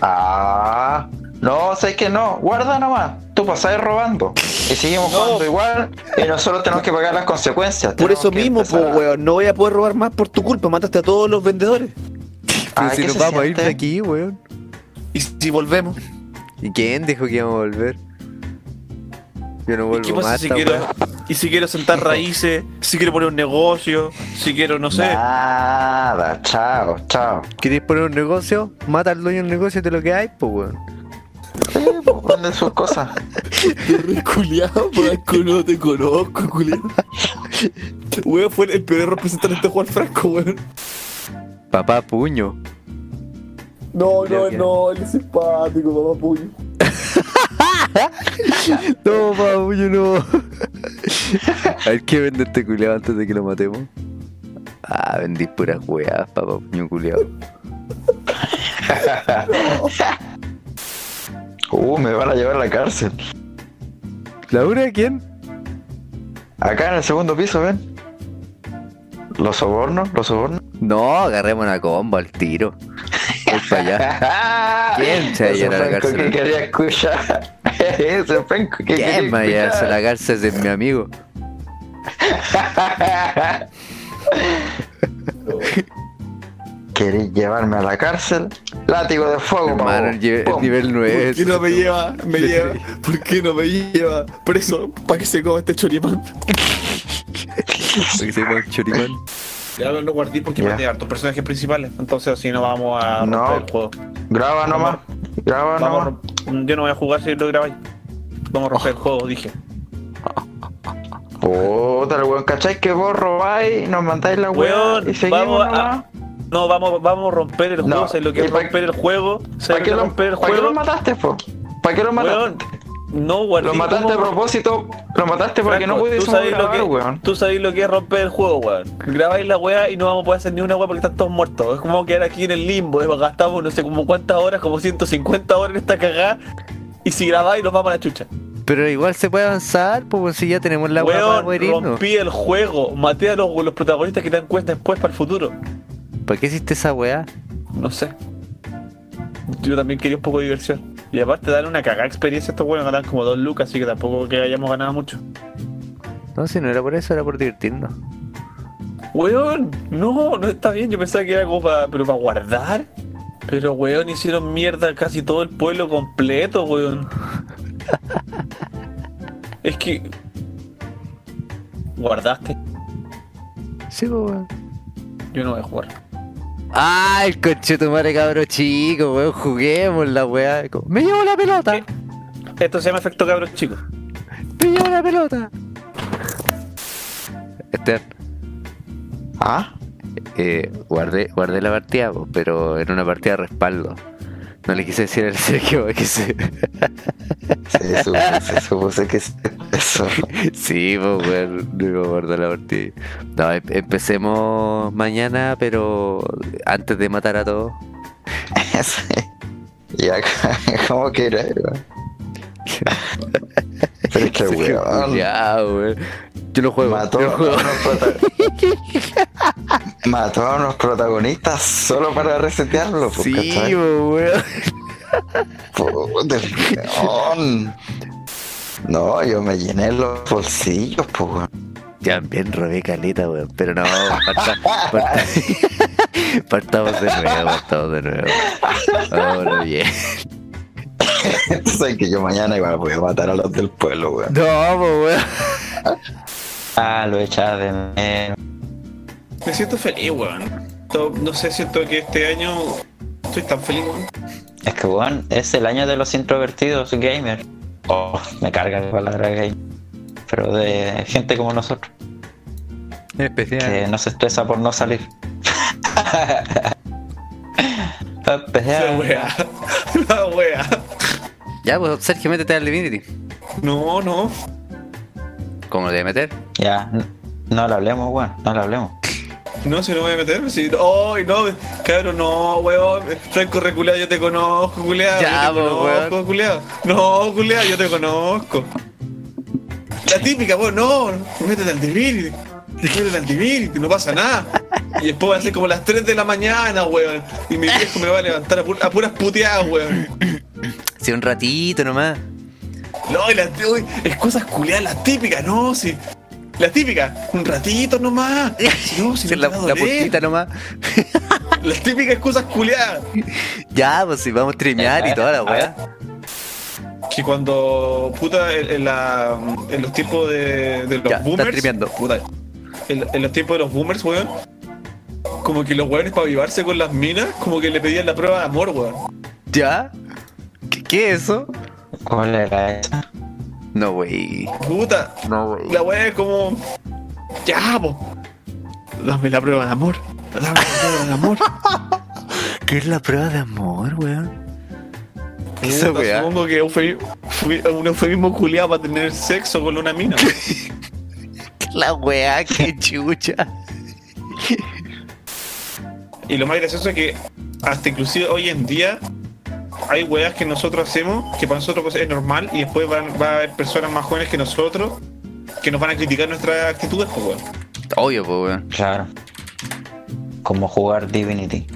Ah, no, sé que no, guarda nomás. Tú pasás robando. Y seguimos No. jugando igual. Y nosotros tenemos que pagar las consecuencias. Por Tenemos eso mismo, pues, a- weón, no voy a poder robar más por tu culpa. Mataste a todos los vendedores. Ah, Pero si ¿qué nos vamos a ir de aquí, weón. Y si volvemos, ¿Y quién dijo que íbamos a volver? Yo no ¿y vuelvo qué pasa más. si esta quiero, weá. Y si quiero sentar raíces, si quiero poner un negocio, si quiero, no sé. Nada, chao, chao. ¿Queréis poner un negocio? Mata al dueño del negocio de lo que hay, pues weón. Sí, pues, vende sus cosas. Culiado, Franco, no te conozco, culiado. Weón, fue el peor representante de Juan Franco, weón. Papá puño. No, no, no, él es simpático, papá puño. No, papá puño, no. a ver qué vende este culiado antes de que lo matemos. Ah, vendí puras weas, papá puño culiado. Uh, me van a llevar a la cárcel. ¿Laura quién? Acá en el segundo piso, ven. Los sobornos, los sobornos. No, agarremos una combo al tiro. Voy para allá. ¿Quién se va a llevar a la cárcel? que quería escuchar. Ese Franco que quería ¿Quién va a la cárcel de mi amigo? ¿Querés llevarme a la cárcel? Látigo de fuego, Hermano, el el Pum. nivel 9 ¿Por qué no me lleva? Me lleva. ¿Por qué no me lleva preso para que se coma este choripán? que se llama choripán. Ya no guardé porque Ya. maté a hartos personajes principales. Entonces, así no vamos a No. romper el juego. Graba nomás. Graba nomás. Yo no voy a jugar si lo grabáis. Vamos a romper el juego, dije. Puta, el weón, ¿cachai? Que vos robáis, nos mandáis la Weón, y seguimos vamos a. No, vamos, vamos a romper el No, juego. ¿Sabes lo que ¿y es pa- romper el juego? ¿Para ¿Sabes lo que romper el ¿Para qué lo juego? mataste, po? ¿Para qué lo mataste? Weón, no, guardé. lo mataste ¿cómo- a propósito, lo mataste porque Franco, no tú pudiésemos sabes lo grabar, que, weón. Tú sabes lo que es romper el juego, weón. Grabáis la weá y no vamos a poder hacer ni una weá porque están todos muertos. Es como quedar aquí en el limbo. eh, Gastamos no sé como cuántas horas, como 150 horas en esta cagada. Y si grabáis nos vamos a la chucha. Pero igual se puede avanzar, pues si ya tenemos la weá para Weón, poder irnos. rompí el juego. Maté a los, los protagonistas que te dan cuenta después para el futuro. ¿Para qué hiciste esa weá? No sé. Yo también quería un poco de diversión. Y aparte dan una cagada experiencia estos weones, ganan como dos lucas, así que tampoco que hayamos ganado mucho. No, si no era por eso, era por divertirnos. Weón, no, no está bien. Yo pensaba que era como para, pero para guardar. Pero weón, hicieron mierda casi todo el pueblo completo, weón. Es que guardaste. Sí, pues weón. Yo no voy a jugar. Ah, el coche tu madre cabro chico, weón, juguemos la weá. Me llevo la pelota, Esto se llama efecto cabros chicos. me llevo la pelota. Esteban, ¿Ah? eh, guardé, guardé la partida, pero era una partida de respaldo. No le quise decir al Sergio que se... Se supuse, se supuse que es eso. Sí, pues weón, no iba a guardar la partida. No, em- empecemos mañana, pero antes de matar a todos. Sí. Y acá, ¿cómo que era, weón? Pero es que weón. culiao, weón. Yo lo juego. Mató yo a, juego. Mató a unos protagonistas solo para resetearlo, pues, Sí, weón. No, yo me llené los bolsillos, pues, weón. Ya bien robé caleta, weón. Pero no, parta- parta- partamos de nuevo, partamos de nuevo. Vámonos bien. Sabes que yo mañana igual voy a matar a los del pueblo, weón. No, pues, weón. Ah, lo echaba de menos. Me siento feliz, weón. No, no sé, siento que este año estoy tan feliz, weón. Es que, weón, es el año de los introvertidos gamer. Oh, me carga la palabra gamer. Pero de gente como nosotros, especial. que no se estresa por no salir. La Especial. wea. La wea. Ya, pues, Sergio, métete al Divinity. No, no. ¿Cómo lo debe meter? Ya, n- no le hablemos, weón, no le hablemos. No, si no voy a meter, si no, ay, no, cabrón, no, weón, Franco reculeado, yo te conozco, culeado, Ya, yo te po, conozco, weón. culeado. No, culeado, yo te conozco. La típica, weón, no, métete al Divinity, métete al Divinity, no pasa nada. Y después van a ser como las 3 de la mañana, weón. Y mi viejo me va a levantar a, a puras puteadas, weón. Sí, un ratito nomás. No, y las, uy, es cosas culiadas, las típicas, no, sí. Las típicas, un ratito nomás. No, si la, te va a la puntita nomás. Las típicas culiadas. Ya, pues si vamos a streamear y toda la weá. Que cuando, puta, en, en la, en los tiempos de, de los Ya, boomers. Puta, en, en los tiempos de los boomers, weón. Como que los weones para avivarse con las minas, como que le pedían la prueba de amor, weón. ¿Ya? ¿Qué, qué es eso? ¿Cuál era esa? No, wey. Puta, No, wey. la weá es como. Ya, po. Dame la prueba de amor. Dame la prueba de amor. ¿Qué es la prueba de amor, weón? ¿Qué es esa weá? Supongo que eufemi- fui- un eufemismo culiado para tener sexo con una mina. La weá, qué chucha. y lo más gracioso es que hasta inclusive hoy en día hay weas que nosotros hacemos que para nosotros es normal y después van- va a haber personas más jóvenes que nosotros que nos van a criticar nuestras actitudes, pues weón. Obvio, pues, weón. Claro. Como jugar Divinity.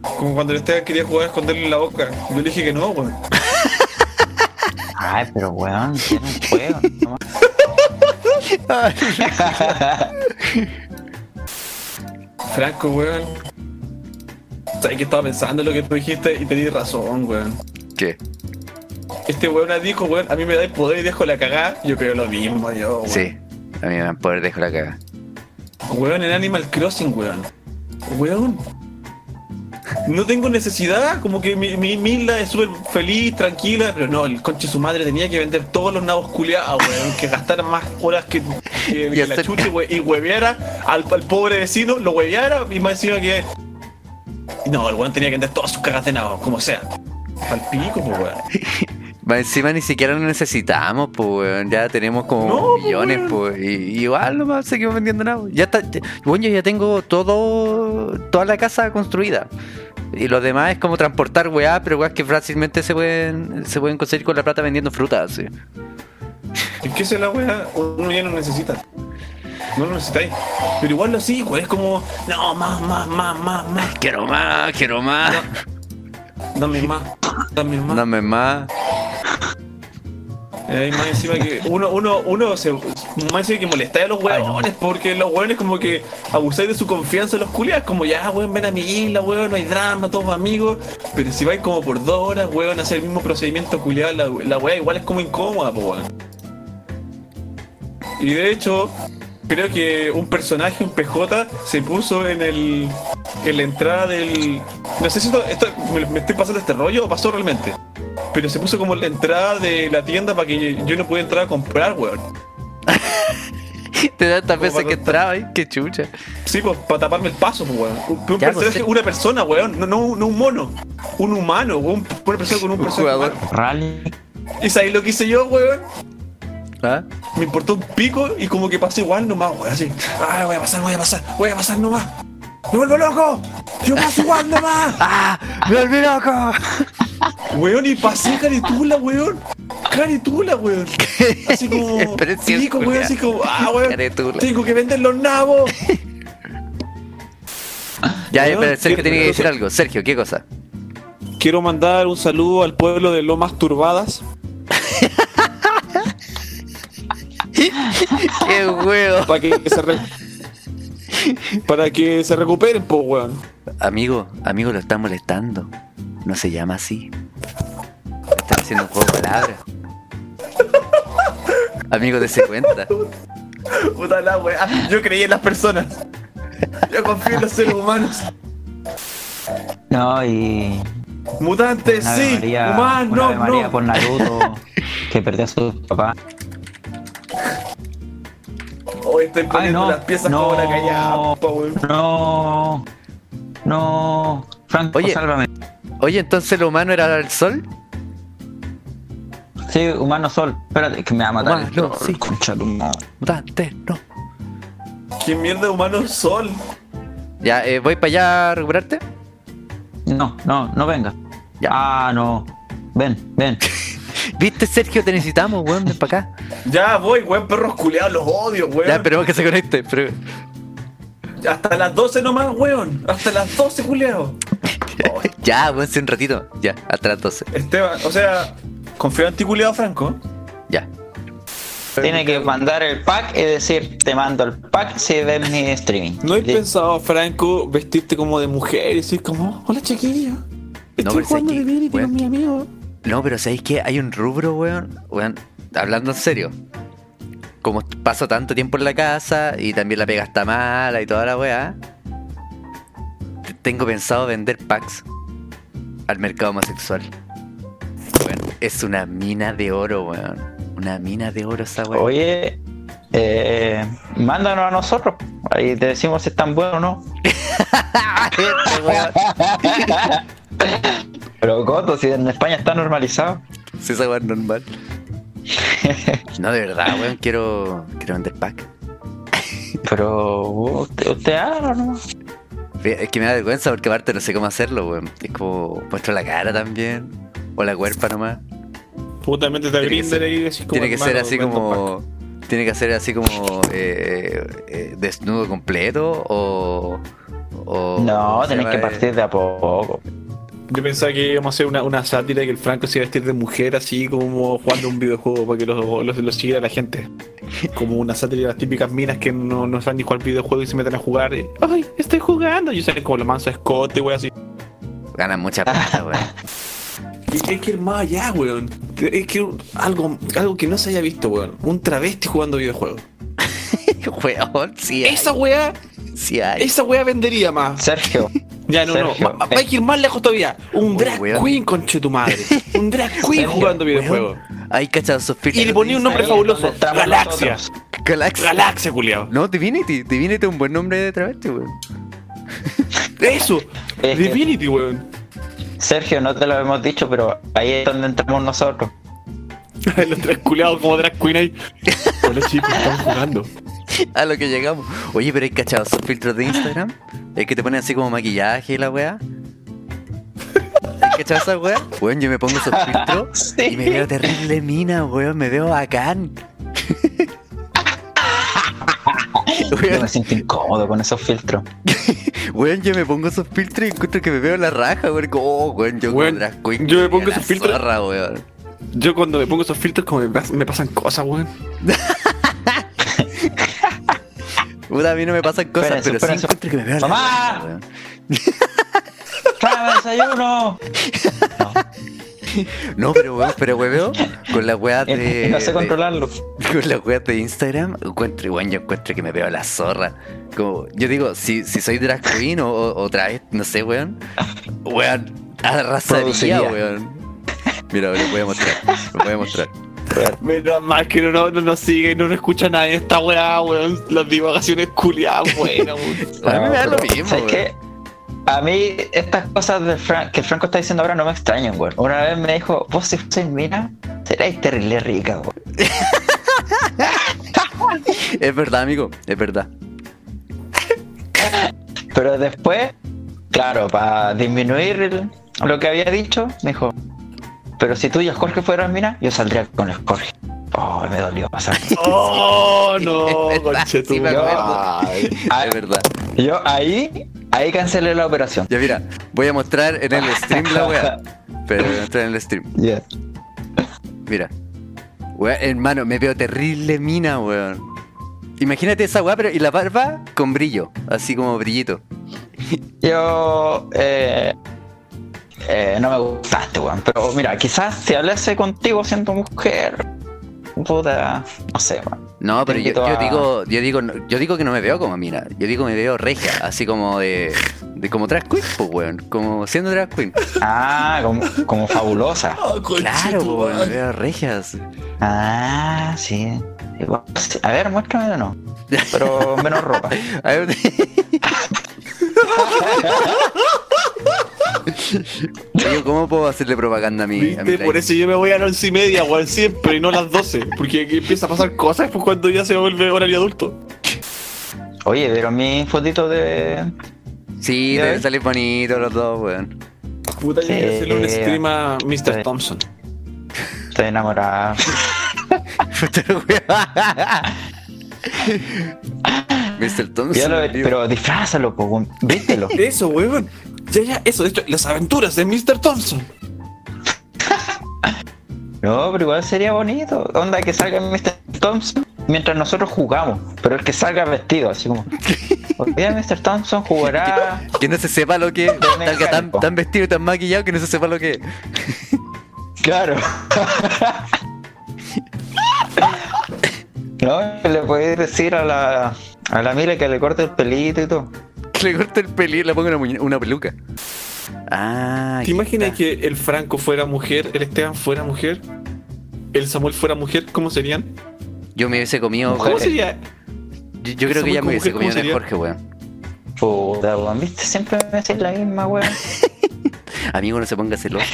Como cuando Esteban quería jugar a esconderle la boca. Yo le dije que no, weón. Ay, pero weón, tiene un juego. ¿no? Franco, weón. ¿Sabes que estaba pensando en lo que tú dijiste y te di razón, weón? ¿Qué? Este weón dijo, weón, a mí me da el poder y dejo la cagada. Yo creo lo mismo, yo, weón. Sí. A mí me dan poder dejo la caga. Weón, en Animal Crossing, weón. Weón. No tengo necesidad, como que mi, mi Milda es súper feliz, tranquila, pero no, el conche su madre tenía que vender todos los nabos culiados, weón, que gastara más horas que, que- que la hacer- chucha we- y hueveara al, al pobre vecino, lo hueveara y más encima que. No, el weón tenía que vender todas sus cagas de nabos, como sea. Al pico, pues weón. Encima ni siquiera lo necesitamos, pues, weón. Ya tenemos como No, millones, pues. Y, y igual nomás seguimos vendiendo nada. Ya está. ya- Bueno, yo ya tengo todo. Toda la casa construida. Y lo demás es como transportar weá, pero weá que fácilmente se pueden, se pueden conseguir con la plata vendiendo frutas. Es que esa es la weá, uno ya no necesita. No lo necesitáis. Pero igual así, weón, es como, no, más, más, más, más, más. Quiero más, quiero más. Dame más, dame más. Dame más. Eh, más encima que uno, uno, uno se más encima que molesta a los hueones, porque los hueones como que abusáis de su confianza en los culiados, como ya weón, ven a mi isla, weón, no hay drama, todos amigos, pero si vais como por dos horas, weón, a hacer el mismo procedimiento culiado, la, la weá igual es como incómoda, po weón. Y de hecho, creo que un personaje, un PJ, se puso en el. en la entrada del. No sé si esto, esto- me, me estoy pasando este rollo o pasó realmente. Pero se puso como en la entrada de la tienda para que yo no pudiera entrar a comprar, weón. Te da tantas veces que entraba ahí, qué chucha. Sí, pues para taparme el paso, pues, weón. Un, Ya, pues, personaje, sí. una persona, weón. No, no, no un mono. Un humano, weón. Una persona con un, Un personaje jugador. Rally. ¿Y sabes lo que hice yo, weón? ¿Ah? Me importó un pico y como que pasé igual nomás, weón. Así, ay, voy a pasar, voy a pasar, voy a pasar nomás. ¡Me vuelvo loco! ¡Yo paso igual nomás! ¡Ah! ¡Me volví loco! Weón, y pasé caritula, weón. Caritula, weón. Así como. Pico, weón, así como, ah, weón. Caritula. Tengo que vender los nabos. Ya, Weón, pero Sergio qué- tiene que decir algo. Sergio, ¿qué cosa? Quiero mandar un saludo al pueblo de Lomas Turbadas. ¡Qué huevo! Para que se re- Para que se recuperen, pues, weón. Amigo, amigo, lo está molestando. No se llama así. Está haciendo un juego de palabras. Amigo, dése cuenta. Puta la weá. Yo creí en las personas. Yo confío en los seres humanos. No, y. Mutantes, sí. María, Humanos, una no, María no. por Naruto, que perdió a su papá. Hoy estoy poniendo no, las piezas no. como la callapa, weón. No. No. Franco, Oye. sálvame. Oye, entonces lo humano era el sol. Sí, humano sol. Espérate, que me va a matar. el Humano, troll, sí. Concha. Mutante, no. ¿Qué mierda humano sol? Ya, eh, voy para allá a recuperarte. No, no, no venga. Ya. Ah, no. Ven, ven. ¿Viste, Sergio? Te necesitamos, weón, ven para acá. Ya voy, weón, perros culeados, los odio, weón. Ya, esperemos que se conecte. Pero... hasta las 12 nomás, weón. Hasta las 12, culiao. Ya, weón, sí, un ratito. Ya, hasta las 12. Esteban, o sea, confío en ti, culiao Franco. Ya. Tiene que mandar el pack y decir, te mando el pack si ves mi streaming. ¿No he Sí. pensado, Franco, vestirte como de mujer y decir como, hola chiquilla? Estoy jugando que, Divinity con mi amigo. No, pero ¿sabéis qué? Hay un rubro, weón. Weón, hablando en serio. Como paso tanto tiempo en la casa y también la pega está mala y toda la weá. Tengo pensado vender packs al mercado homosexual. Weón, es una mina de oro, weón. Una mina de oro esa weá. Oye, eh, mándanos a nosotros. Ahí te decimos si es tan bueno o no. Weón. Pero Coto, si en España está normalizado. Si esa weá es normal. No, de verdad, weón. Quiero, quiero vender pack. Pero usted, usted hágalo nomás. Es que me da vergüenza porque aparte no sé cómo hacerlo, weón. Es como muestro la cara también. O la cuerpa nomás. Que Grindr ser- ahí y decís como, Tiene que ser así como. Tiene que ser así como eh, eh, desnudo completo o. o No, ¿cómo se tenés que partir de a poco. Yo pensaba que íbamos a hacer una, una sátira y que el Franco se iba a vestir de mujer así como jugando un videojuego para que lo, lo, lo siguiera la gente. Como una sátira de las típicas minas que no, no saben ni jugar videojuego y se meten a jugar. y, Ay, estoy jugando. Y salen como la mansa escote, wey, así. Ganan mucha plata, weón. Y hay que ir más allá, weón. Es que algo, algo que no se haya visto, weón. Un travesti jugando videojuegos. Weón, sí hay. Esa weá, Sí hay. esa weá vendería más. Sergio, Ya, no, Sergio, no. ma- Hay que ir más lejos todavía. Un drag weón. queen, conche tu madre. Un drag queen Sergio, jugando videojuegos. Cachados esos filtros Y le ponía un nombre ahí fabuloso. Galaxia. Galaxia. Galaxia, culiao. No, Divinity. Divinity es un buen nombre de travesti, weón. Eso. Divinity, weón. Sergio, no te lo hemos dicho, pero ahí es donde entramos nosotros. Los tres culiados como drag queen ahí. Hola chicos, estamos jugando. A lo que llegamos. Oye, pero hay cachados esos filtros de Instagram. Es que te ponen así como maquillaje y la weá. ¿Hay cachado esa weá? Weón, yo me pongo esos filtros y me veo terrible mina, weón. Me veo bacán. Yo me siento incómodo con esos filtros. weón, yo me pongo esos filtros y encuentro que me veo la raja, weón. Como, Oh, weón, yo Weón, queen. yo me pongo esos filtros- zorra, weón. Yo cuando me pongo esos filtros como me, pas- me pasan cosas, weón. Puta, a mí no me pasan cosas, pero sí encuentro que me veo ¡Mamá! weón. ¡Tráeme desayuno! No, pero weón, pero weón, con la weá de. Y no sé de- controlarlo. Con la web de Instagram, encuentro, igual yo encuentro que me veo la zorra. Como, yo digo, si, si soy drag queen o, otra vez, no sé, weón. Weón, arrasaría, Produciría. weón. Mira, lo voy a mostrar, lo voy a mostrar. Menos mal que no, no, no nos sigue y no nos escucha nadie esta weá, weón. Las divagaciones culiadas, weón. A mí me da lo mismo, ¿sabes weón. qué? A mí estas cosas de Fran- que Franco está diciendo ahora no me extrañan, güey. Una vez me dijo, vos si fueses mina, seréis terrible rica, güey. Es verdad, amigo, es verdad. Pero después, claro, para disminuir el- lo que había dicho, me dijo, pero si tú y el Jorge fueran mina, yo saldría con el Jorge. Oh, me dolió pasar. Oh, no, Es verdad, conche sí madre. Ah, Es verdad. Yo ahí, ahí cancelé la operación. Ya mira, voy a mostrar en el stream la weá. Pero voy a mostrar en el stream. Ya. Mira. Weón, hermano, me veo terrible mina, weón. Imagínate esa weá, pero y la barba con brillo, así como brillito. Yo eh, eh, no me gustaste, weón. Pero mira, quizás si hablase contigo siendo mujer, puta, no sé, weón. No, Te pero yo, yo a- digo, yo digo, yo digo que no me veo como mina. Yo digo me veo regia, así como de, de como drag queen, pues weón, como siendo drag queen. Ah, como, como fabulosa. Oh, conche Claro, pues, weón, me veo regias. Ah, sí. Igual, sí. A ver, muéstrame de no. Pero menos ropa. A ver, Oye, ¿cómo puedo hacerle propaganda a mi, a mi por eso yo me voy a las once y media, weón, siempre, y no a las 12. Porque aquí empieza a pasar cosas pues cuando ya se vuelve horario adulto. Oye, pero mi fotito de. Sí, deben salir bonitos los dos, weón. Puta, yo a hacerle un stream a Mr. Thompson. Estoy enamorado. Mr. Thompson. Lo- pero disfrázalo, po, weón. vístelo. Eso, weón. Ya, ya, eso, de hecho, las aventuras de Mr. Thompson. No, pero igual sería bonito. Onda que salga Mr. Thompson mientras nosotros jugamos. Pero el que salga vestido, así como. Hoy día Mr. Thompson jugará. Que no se sepa lo que. Salga tan, tan vestido y tan maquillado que no se sepa lo que. Claro. no, le podéis decir a la. A la Mile que le corte el pelito y todo. Le corte el pelo y le ponga una, una peluca. Ah, ¿Te imaginas está. que el Franco fuera mujer, el Esteban fuera mujer, el Samuel fuera mujer? ¿Cómo serían? Yo me hubiese comido. ¿Cómo Mujeres. sería? Yo, yo creo que ya me hubiese comido ¿cómo en el sería? Jorge, weón. Puta, weón, viste, siempre me decís la misma, weón. Amigo, no se ponga celoso.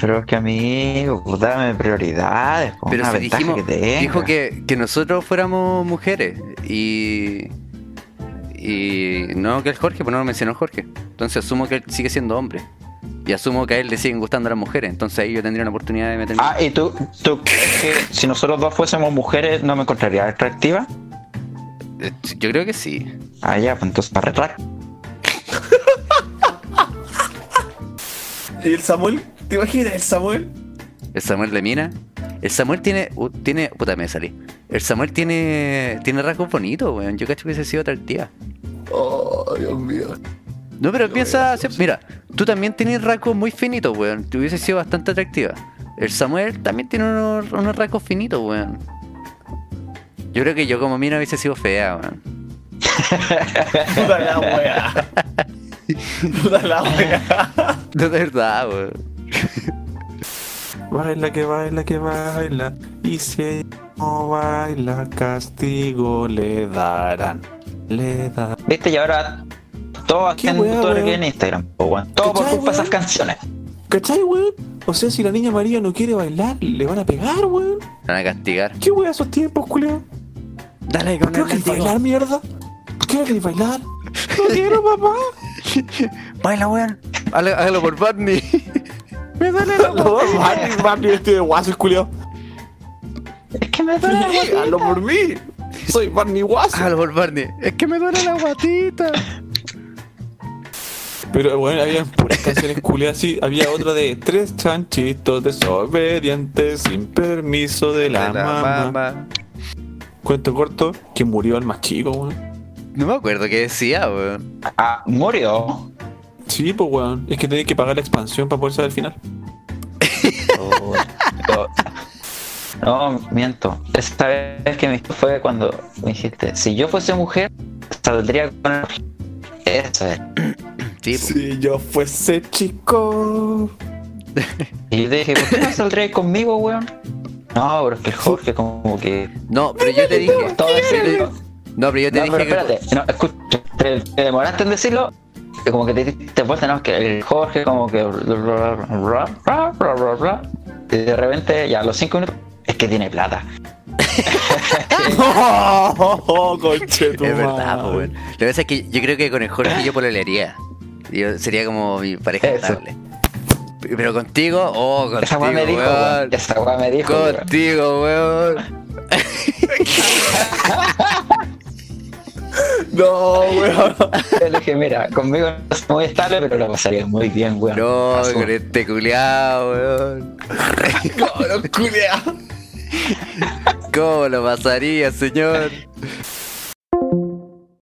Pero es que amigo, dame prioridades, Pero una si dijimos, que dijo que, que nosotros fuéramos mujeres y. Y no que el Jorge, pues no lo mencionó Jorge. Entonces asumo que él sigue siendo hombre. Y asumo que a él le siguen gustando las mujeres. Entonces ahí yo tendría una oportunidad de meterme. Ah, ¿y tú, tú crees que si nosotros dos fuésemos mujeres no me encontrarías atractiva? Eh, Yo creo que sí. Ah, ya, pues entonces para retract. ¿Y el Samuel? ¿Te imaginas el Samuel? El Samuel de Mina. El Samuel tiene. uh, tiene puta, me salí. El Samuel tiene. Tiene rasgos bonitos, weón. Yo cacho que hubiese sido atractiva. Oh, Dios mío. No, pero piensa. Mira, tú también tienes rasgos muy finitos, weón. Te hubiese sido bastante atractiva. El Samuel también tiene unos, unos rasgos finitos, weón. Yo creo que yo como mina hubiese sido fea, weón. Puta la wea. Puta la wea. De verdad, weón. Baila que baila que baila. Y si ella no baila, castigo le darán. Le darán. ¿Viste? Y ahora todo Qué haciendo weá, todo weón. en Instagram. Todo por ¿Cachai, culpa de esas canciones. ¿Cachai, weón? O sea, si la niña María no quiere bailar, le van a pegar, weón. Van a castigar. ¿Qué weón esos tiempos, culeo? Dale, ¿Por con qué no el bailar, mierda? ¿Por qué no querés bailar? No quiero, papá. Baila, weón. Hágalo, hágalo por Barney. Me duele la No, Barney, Barney, este de guaso, culeo. Es que me duele la guatita. hazlo por mí. Soy Barney Guaso. Hágalo por Barney. Es que me duele la guatita. Pero bueno, había puras canciones culiadas así. Había otra de tres chanchitos desobedientes sin permiso de la, mamá. Cuento corto, que murió el más chico, weón. No me acuerdo qué decía, weón. Ah, murió. Sí, pues weón. Es que tenés que pagar la expansión para poder saber el final. Oh, No, miento. Esta vez que me dijiste fue cuando me dijiste, si yo fuese mujer, saldría con el... Eso es. Sí, po. Si yo fuese chico. Y yo te dije, ¿por qué no saldrías conmigo, weón? No, pero es que el Jorge como que... No, pero yo te dije. Todo decirlo. No, pero yo te No, pero que. espérate, no, escucha, te, te demoraste en decirlo, que como que te diste vuelta, no, que el Jorge como que... Y de repente, ya a los cinco minutos, es que tiene plata. oh, conche Es verdad, po, weón. Lo que pasa es que yo creo que con el Jorge yo pololearía. Yo sería como mi pareja Eso. estable. Pero contigo, oh, contigo, Esa weá me dijo, weón. weón. Esa weá me dijo, weón. Contigo, weón. No, weón. Le dije, mira, conmigo no es muy estable, pero lo pasaría muy bien, weón. No, Azul. con este culiao, weón. No, no, culea. ¿Cómo lo pasaría, señor?